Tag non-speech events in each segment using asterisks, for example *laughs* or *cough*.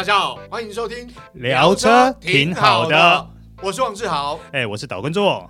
大家好，欢迎收听聊车挺好的，我是王志豪，哎，我是岛根座。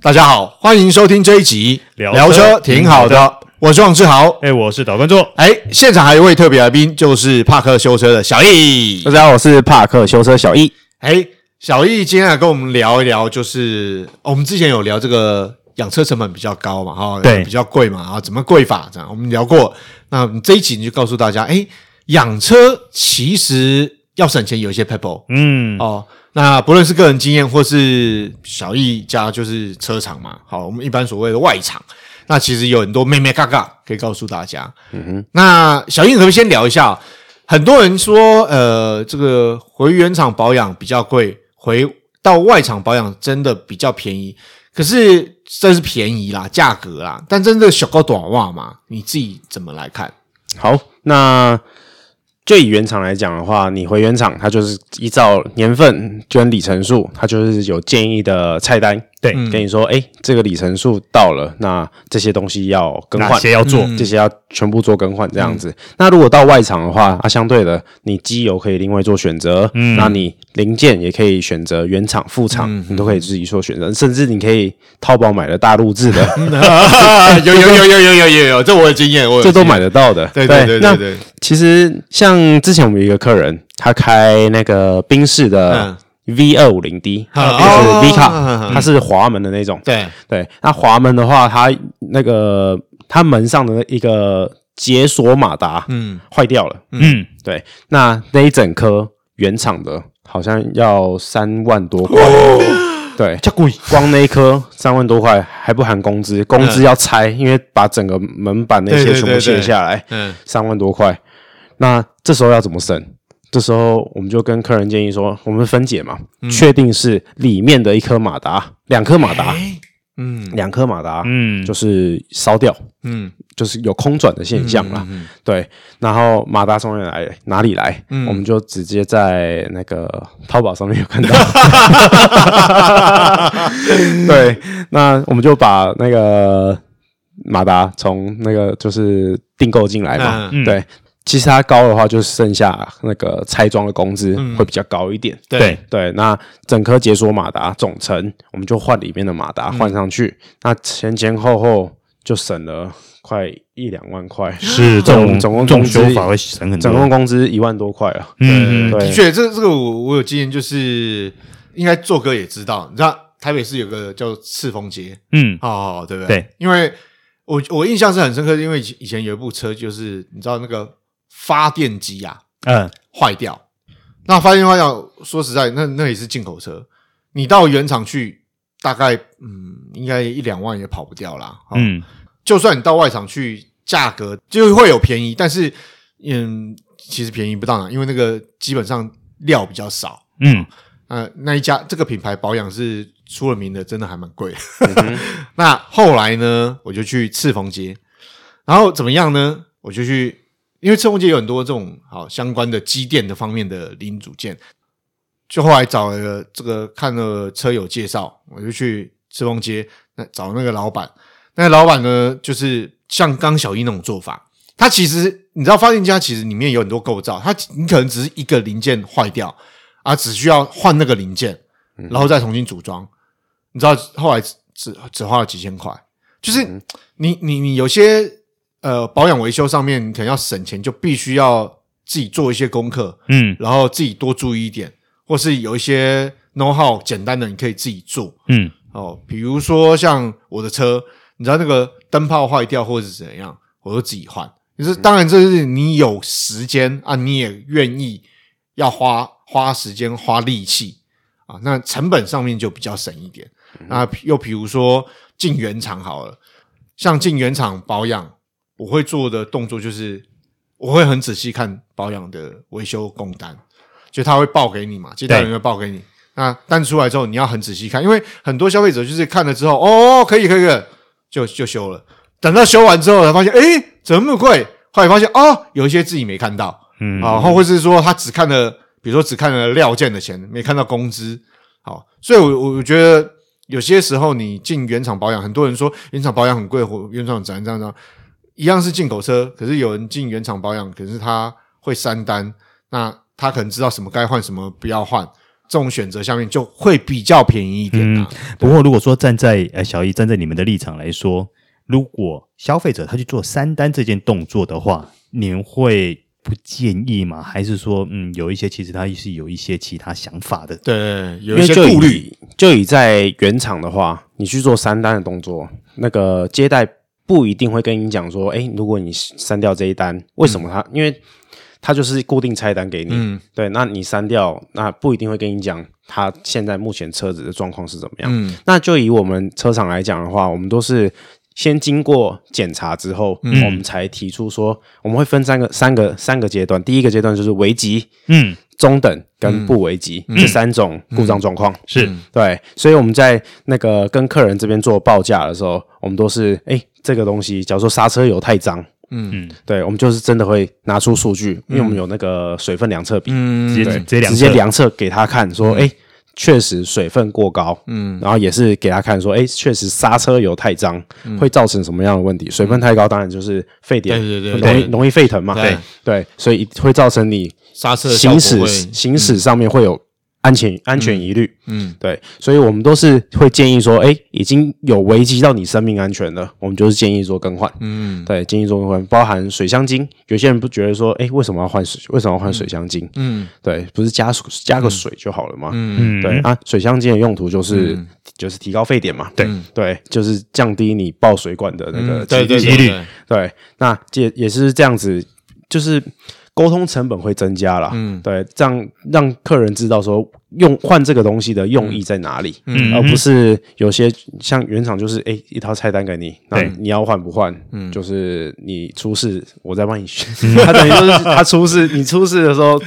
大家好，欢迎收听这一集聊车挺好的，我是王志豪，哎，我是岛根座，哎，现场还有一位特别来宾，就是帕克修车的小易。大家好，我是帕克修车小易。哎，小易今天来跟我们聊一聊，就是我们之前有聊这个。养车成本比较高嘛，哈，对，比较贵嘛，啊，怎么贵法？这样我们聊过。那这一集你就告诉大家，哎，养车其实要省钱，有一些撇步，嗯，哦，那不论是个人经验，或是小易家就是车厂嘛，好，我们一般所谓的外厂，那其实有很多妹妹嘎嘎可以告诉大家。嗯哼，那小易可不可以先聊一下？很多人说，呃，这个回原厂保养比较贵，回到外厂保养真的比较便宜。可是这是便宜啦，价格啦，但真的小高短袜嘛？你自己怎么来看？好，那就以原厂来讲的话，你回原厂，它就是依照年份跟里程数，它就是有建议的菜单。对，跟你说，哎，这个里程数到了，那这些东西要更换，哪些要做，这些要全部做更换，这样子。那如果到外厂的话，啊，相对的，你机油可以另外做选择，嗯，那你零件也可以选择原厂、副厂，你都可以自己做选择，甚至你可以淘宝买的大陆制的，有有有有有有有有，这我有经验，我这都买得到的。对对对对对。其实像之前我们有一个客人，他开那个宾士的。V 二五零 D，就是 V 卡，它是滑门的那种。对对，那滑门的话，它那个它门上的一个解锁马达，嗯，坏掉了。嗯，对，那那一整颗原厂的，好像要三万多块。*sniffs* 对，这贵，光那一颗三万多块，还不含工资，工资要拆，因为把整个门板那些全部卸下来，嗯，三万多块。那这时候要怎么省？这时候我们就跟客人建议说，我们分解嘛，确定是里面的一颗马达，两颗马达，嗯，两颗马达，嗯，就是烧掉，嗯，就是有空转的现象啦，对。然后马达从哪里来？哪里来？我们就直接在那个淘宝上面有看到，*laughs* 对。那我们就把那个马达从那个就是订购进来嘛，对。其实它高的话，就剩下那个拆装的工资会比较高一点。嗯、对对，那整颗解锁马达总成，我们就换里面的马达换上去，嗯、那前前后后就省了快一两万块。是，*laughs* 总共总共总修法会省很多，总共工资一万多块啊。嗯，对的确，这这个我我有经验，就是应该做哥也知道，你知道台北市有个叫赤峰街，嗯，好好好，对不对？对，因为我我印象是很深刻，因为以前有一部车，就是你知道那个。发电机呀，嗯，坏掉。那发电坏掉，说实在，那那也是进口车。你到原厂去，大概嗯，应该一两万也跑不掉啦。嗯，就算你到外厂去，价格就会有便宜，但是嗯，其实便宜不到哪，因为那个基本上料比较少。嗯，呃，那一家这个品牌保养是出了名的，真的还蛮贵。嗯、*laughs* 那后来呢，我就去赤峰街，然后怎么样呢？我就去。因为赤峰街有很多这种好相关的机电的方面的零组件，就后来找了这个看了车友介绍，我就去赤峰街那找那个老板。那个老板呢，就是像刚小一那种做法，他其实你知道发电机其实里面有很多构造，他你可能只是一个零件坏掉啊，只需要换那个零件，然后再重新组装。你知道后来只只花了几千块，就是你你你有些。呃，保养维修上面你可能要省钱，就必须要自己做一些功课，嗯，然后自己多注意一点，或是有一些 know how 简单的，你可以自己做，嗯，哦，比如说像我的车，你知道那个灯泡坏掉或者是怎样，我就自己换。就是当然这是你有时间啊，你也愿意要花花时间花力气啊，那成本上面就比较省一点。那又比如说进原厂好了，像进原厂保养。我会做的动作就是，我会很仔细看保养的维修工单，就他会报给你嘛，接待人会报给你。那单出来之后，你要很仔细看，因为很多消费者就是看了之后，哦，可以可以可以，就就修了。等到修完之后才发现，诶，怎么那么贵？后来发现，哦，有一些自己没看到，嗯，啊，或者是说他只看了，比如说只看了料件的钱，没看到工资。好，所以我我觉得有些时候你进原厂保养，很多人说原厂保养很贵，或原厂怎样怎样怎样。一样是进口车，可是有人进原厂保养，可是他会三单，那他可能知道什么该换，什么不要换，这种选择下面就会比较便宜一点、啊嗯、不过如果说站在呃小易站在你们的立场来说，如果消费者他去做三单这件动作的话，你们会不建议吗？还是说，嗯，有一些其实他是有一些其他想法的？对，有一些顾虑。就以在原厂的话，你去做三单的动作，那个接待不一定会跟你讲说，哎，如果你删掉这一单，为什么他？嗯、因为他就是固定菜单给你，嗯，对，那你删掉，那不一定会跟你讲他现在目前车子的状况是怎么样。嗯，那就以我们车厂来讲的话，我们都是。先经过检查之后，嗯、我们才提出说，我们会分三个、三个、三个阶段。第一个阶段就是危急，嗯，中等跟不危急、嗯、这三种故障状况。是、嗯、对，所以我们在那个跟客人这边做报价的时候，我们都是，哎、欸，这个东西，假如说刹车油太脏，嗯。嗯，对，我们就是真的会拿出数据，因为我们有那个水分量测笔，嗯，直接直接量测。给他看，说，哎、欸。确实水分过高，嗯，然后也是给他看说，哎，确实刹车油太脏，嗯、会造成什么样的问题？水分太高，当然就是沸点，对对对，容易容易沸腾嘛，对。对，所以会造成你刹车行驶行驶上面会有。安全安全疑虑，嗯，对，所以我们都是会建议说，哎，已经有危及到你生命安全了，我们就是建议做更换，嗯，对，建议做更换，包含水箱精，有些人不觉得说，哎，为什么要换水？为什么要换水箱精？嗯，对，不是加加个水就好了吗？嗯，对啊，水箱精的用途就是就是提高沸点嘛，对。对，就是降低你爆水管的那个几率，对，那也也是这样子，就是。沟通成本会增加了，嗯，对，这样让客人知道说用换这个东西的用意在哪里，嗯，而不是有些像原厂就是哎一套菜单给你，那你要换不换，嗯，就是你出事我再帮你选，*laughs* 他等于就是他出事，你出事的时候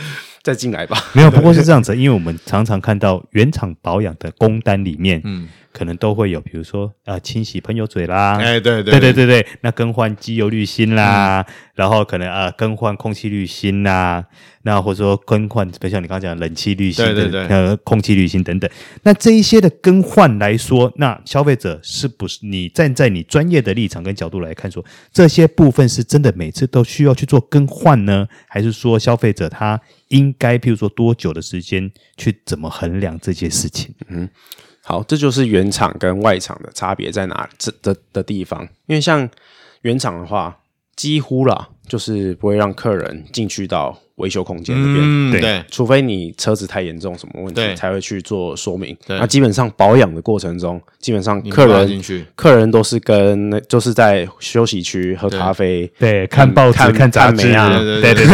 再进来吧。没有，不过是这样子，因为我们常常看到原厂保养的工单里面，嗯。可能都会有，比如说啊、呃，清洗喷油嘴啦，哎，对对对对对。对，那更换机油滤芯啦，嗯、然后可能啊、呃，更换空气滤芯啦，那或者说更换，比如像你刚刚讲的冷气滤芯，对对对，呃，空气滤芯等等，那这一些的更换来说，那消费者是不是你站在你专业的立场跟角度来看说，说这些部分是真的每次都需要去做更换呢，还是说消费者他应该，譬如说多久的时间去怎么衡量这些事情？嗯。好，这就是原厂跟外厂的差别在哪这的的地方。因为像原厂的话，几乎啦，就是不会让客人进去到。维修空间那边，嗯、对，对。除非你车子太严重，什么问题才会去做说明。对。那基本上保养的过程中，基本上客人客人都是跟那就是在休息区喝咖啡，对，看报纸、看杂志啊，对对对，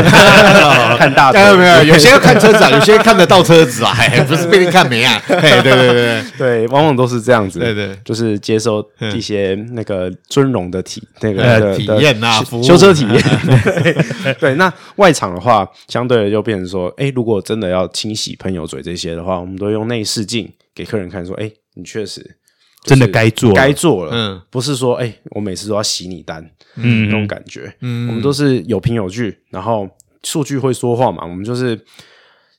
看大车没有，有些要看车子啊，有些看得到车子啊，*laughs* 不是被人看没啊？*laughs* 对对对对 *laughs* 对，往往都是这样子，对对，就是接受一些那个尊荣的体那个体验啊，修车体验。*laughs* 对，那外场的话。相对的就变成说，哎、欸，如果真的要清洗喷油嘴这些的话，我们都用内视镜给客人看，说，哎、欸，你确实真的该做，该做了，嗯，不是说，哎、欸，我每次都要洗你单，嗯，那种感觉，嗯，我们都是有凭有据，然后数据会说话嘛，我们就是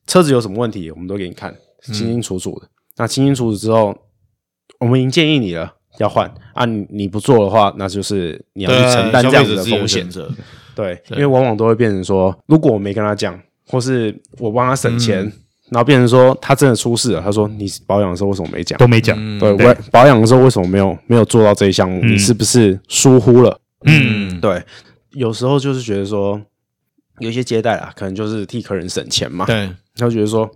车子有什么问题，我们都给你看清清楚楚的。嗯、那清清楚楚之后，我们已经建议你了要换啊，你你不做的话，那就是你要去承担这样子的风险。*laughs* 对，因为往往都会变成说，如果我没跟他讲，或是我帮他省钱，嗯、然后变成说他真的出事了，他说你保养的时候为什么没讲？都没讲。对，我保养的时候为什么没有没有做到这一项目？嗯、你是不是疏忽了？嗯，对。有时候就是觉得说，有一些接待啊，可能就是替客人省钱嘛。对，他觉得说，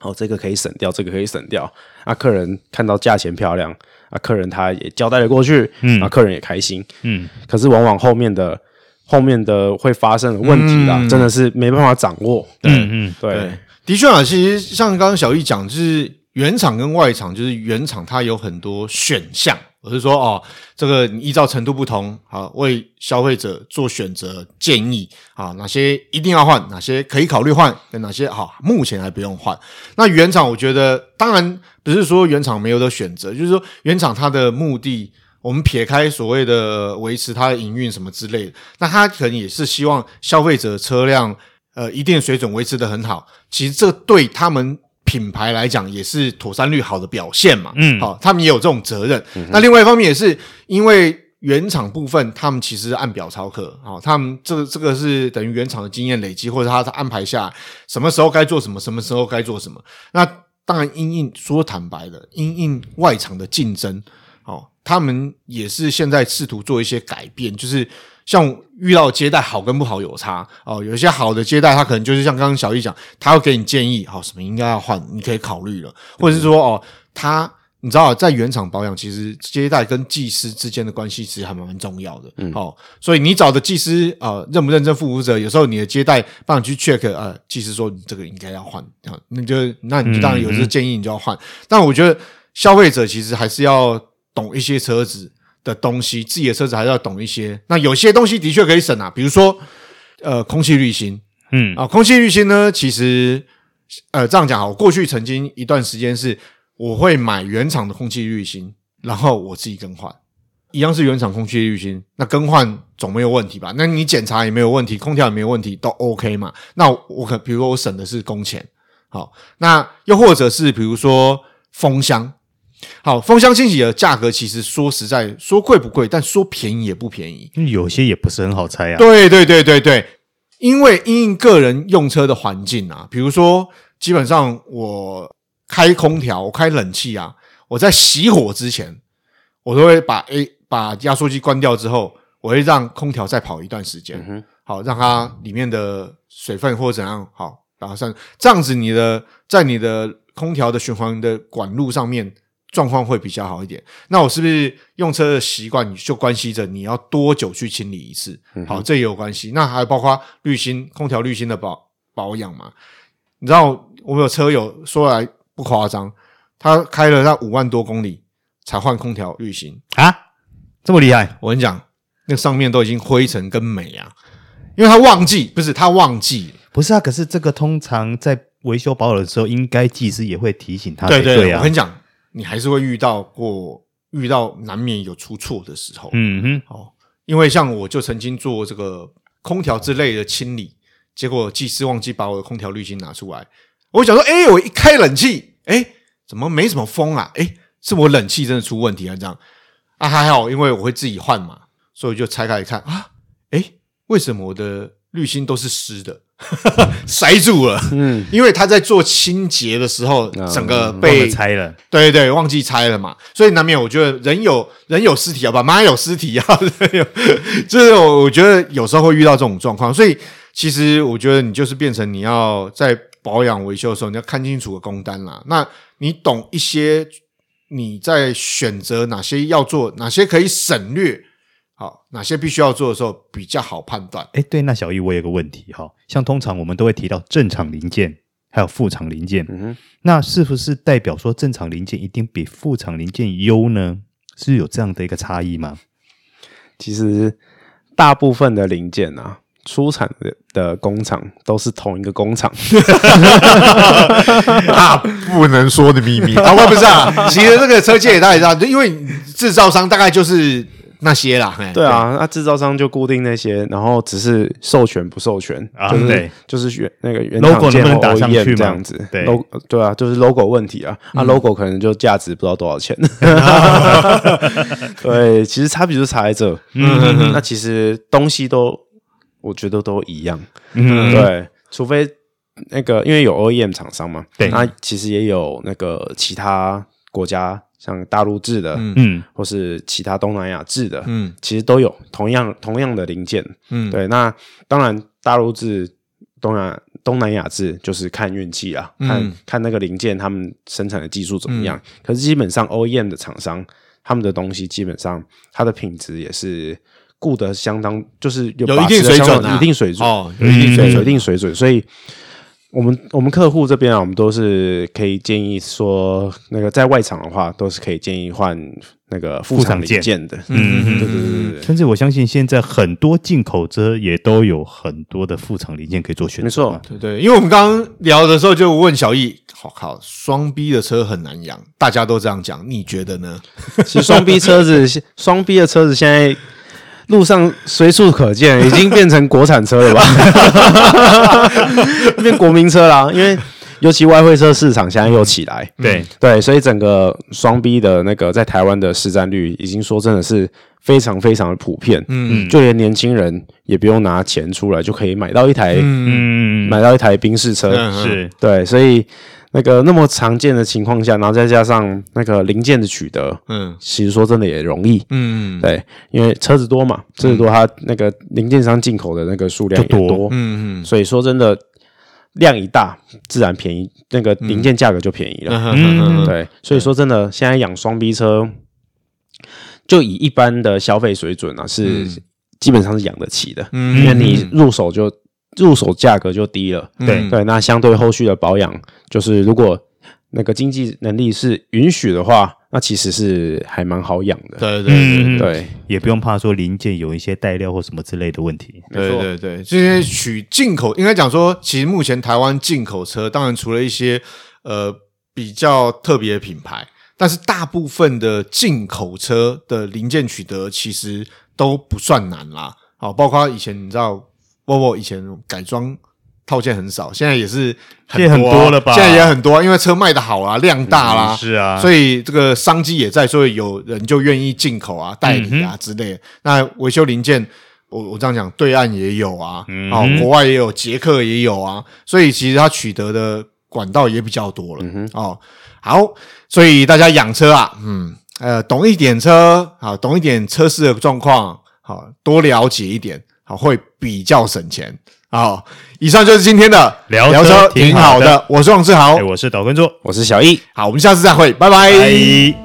哦，这个可以省掉，这个可以省掉。啊，客人看到价钱漂亮，啊，客人他也交代了过去，嗯，啊，客人也开心，嗯。可是往往后面的。后面的会发生的问题啦，嗯、真的是没办法掌握。对，嗯，对，的确啊，其实像刚刚小易讲，就是原厂跟外厂，就是原厂它有很多选项，我是说哦，这个你依照程度不同，好为消费者做选择建议啊，哪些一定要换，哪些可以考虑换，跟哪些好目前还不用换。那原厂我觉得，当然不是说原厂没有的选择，就是说原厂它的目的。我们撇开所谓的维持它的营运什么之类的，那他可能也是希望消费者车辆呃一定水准维持的很好。其实这对他们品牌来讲也是妥善率好的表现嘛。嗯，好，他们也有这种责任。嗯、那另外一方面也是因为原厂部分，他们其实按表操课，哦，他们这个这个是等于原厂的经验累积，或者他他安排下什么时候该做什么，什么时候该做什么。那当然，因应说坦白的，因应外厂的竞争，哦，他们也是现在试图做一些改变，就是像遇到接待好跟不好有差哦，有一些好的接待，他可能就是像刚刚小易讲，他会给你建议，好、哦，什么应该要换，你可以考虑了，或者是说哦，他。你知道，在原厂保养，其实接待跟技师之间的关系其实还蛮蛮重要的。嗯，哦，所以你找的技师啊、呃，认不认真负责？有时候你的接待帮你去 check，呃，技师说你这个应该要换，啊，那就那你就当然有这个建议，你就要换。嗯嗯，但我觉得消费者其实还是要懂一些车子的东西，自己的车子还是要懂一些。那有些东西的确可以省啊，比如说呃，空气滤芯，嗯啊，空气滤芯呢，其实呃这样讲啊，我过去曾经一段时间是。我会买原厂的空气滤芯，然后我自己更换，一样是原厂空气滤芯，那更换总没有问题吧？那你检查也没有问题，空调也没有问题，都 OK 嘛？那我可比如说我省的是工钱，好，那又或者是比如说风箱，好，风箱清洗的价格其实说实在说贵不贵，但说便宜也不便宜，有些也不是很好猜啊。对对对对对，因为因应个人用车的环境啊，比如说基本上我。开空调，我开冷气啊！我在熄火之前，我都会把 A 把压缩机关掉之后，我会让空调再跑一段时间，嗯、好让它里面的水分或者怎样好，然后像这样子，你的在你的空调的循环的管路上面状况会比较好一点。那我是不是用车的习惯就关系着你要多久去清理一次？嗯、好，这也有关系。那还有包括滤芯、空调滤芯的保保养嘛？你知道我们有车友说来。不夸张，他开了那五万多公里才换空调滤芯啊，这么厉害！我跟你讲，那上面都已经灰尘跟霉啊，因为他忘记，不是他忘记，不是啊。可是这个通常在维修保养的时候，应该技师也会提醒他。对对对，我跟你讲，你还是会遇到过，遇到难免有出错的时候。嗯哼，哦，因为像我就曾经做这个空调之类的清理，结果技师忘记把我的空调滤芯拿出来。我想说，哎，我一开冷气，哎，怎么没什么风啊？哎，是我冷气真的出问题啊？这样啊，还好，因为我会自己换嘛，所以就拆开来看啊，哎，为什么我的滤芯都是湿的，*laughs* 塞住了？嗯，因为他在做清洁的时候，整个被拆了，对对对，忘记拆了嘛，所以难免我觉得人有人有尸体啊，爸妈有尸体啊，*laughs* 就是我觉得有时候会遇到这种状况，所以其实我觉得你就是变成你要在。保养维修的时候，你要看清楚个工单啦。那你懂一些，你在选择哪些要做，哪些可以省略，好，哪些必须要做的时候比较好判断。哎，对，那小易，我有个问题哈，像通常我们都会提到正常零件，还有副厂零件，嗯哼，那是不是代表说正常零件一定比副厂零件优呢？是有这样的一个差异吗？其实大部分的零件啊。出产的的工厂都是同一个工厂，*laughs* 啊，不能说的秘密啊，不是啊，其实这个车界也大概知道，因为制造商大概就是那些啦，对啊，那制造商就固定那些，然后只是授权不授权，啊，对，就是原那个原厂件能打上去这样子，对，logo 对啊，就是 logo 问题啊，啊，logo 可能就价值不知道多少钱，*laughs* *laughs* 对，其实差别就差在这，嗯，那其实东西都。我觉得都一样，嗯，对，除非那个因为有 OEM 厂商嘛，对，那其实也有那个其他国家，像大陆制的，嗯，或是其他东南亚制的，嗯，其实都有同样同样的零件，嗯，对，那当然大陆制、东南东南亚制就是看运气啊，看、嗯、看那个零件他们生产的技术怎么样，嗯、可是基本上 OEM 的厂商他们的东西基本上它的品质也是。顾得相当，就是有，有一定水准、啊，一定水准哦，有一定水准，一定水准。所以，我们我们客户这边啊，我们都是可以建议说，那个在外厂的话，都是可以建议换那个副厂零件的。嗯，对对对对。甚至我相信，现在很多进口车也都有很多的副厂零件可以做选择。没错，对对。因为我们刚刚聊的时候，就问小易，好靠，双 B 的车很难养，大家都这样讲，你觉得呢？其实双 B 车子，双 B 的车子现在。路上随处可见，已经变成国产车了吧？*laughs* 变国民车啦，因为尤其外汇车市场现在又起来，对。对，所以整个双 B 的那个在台湾的市占率，已经说真的是非常非常的普遍。嗯，就连年轻人也不用拿钱出来就可以买到一台，嗯，买到一台宾士车，是。对，所以那个那么常见的情况下，然后再加上那个零件的取得，嗯，其实说真的也容易。嗯，对，因为车子多嘛，车子多，它那个零件商进口的那个数量也多，嗯嗯，所以说真的。量一大，自然便宜，那个零件价格就便宜了。嗯、对，所以说真的，现在养双 B 车，就以一般的消费水准啊，是基本上是养得起的。嗯，因为你入手就入手价格就低了。对、嗯、对，那相对后续的保养，就是如果那个经济能力是允许的话。那其实是还蛮好养的，对对对对，嗯、对也不用怕说零件有一些带料或什么之类的问题。对对对，这些取进口，应该讲说，其实目前台湾进口车，当然除了一些呃比较特别的品牌，但是大部分的进口车的零件取得其实都不算难啦。好，包括以前你知道，Volvo 以前改装。套件很少，现在也是很多，啊，很多了吧？现在也很多，因为车卖的好啊，量大啦，嗯，是啊，所以这个商机也在，所以有人就愿意进口啊，代理啊之类的。嗯、那维修零件，我我这样讲，对岸也有啊，嗯、哼哦，国外也有，捷克也有啊，所以其实它取得的管道也比较多了。嗯、哦，好，所以大家养车啊，嗯，呃，懂一点车，好，懂一点车市的状况，好，多了解一点，好，会比较省钱。好，以上就是今天的聊车，挺好的。我是王志豪，我是导观众，我是小易。好，我们下次再会，拜拜。拜拜。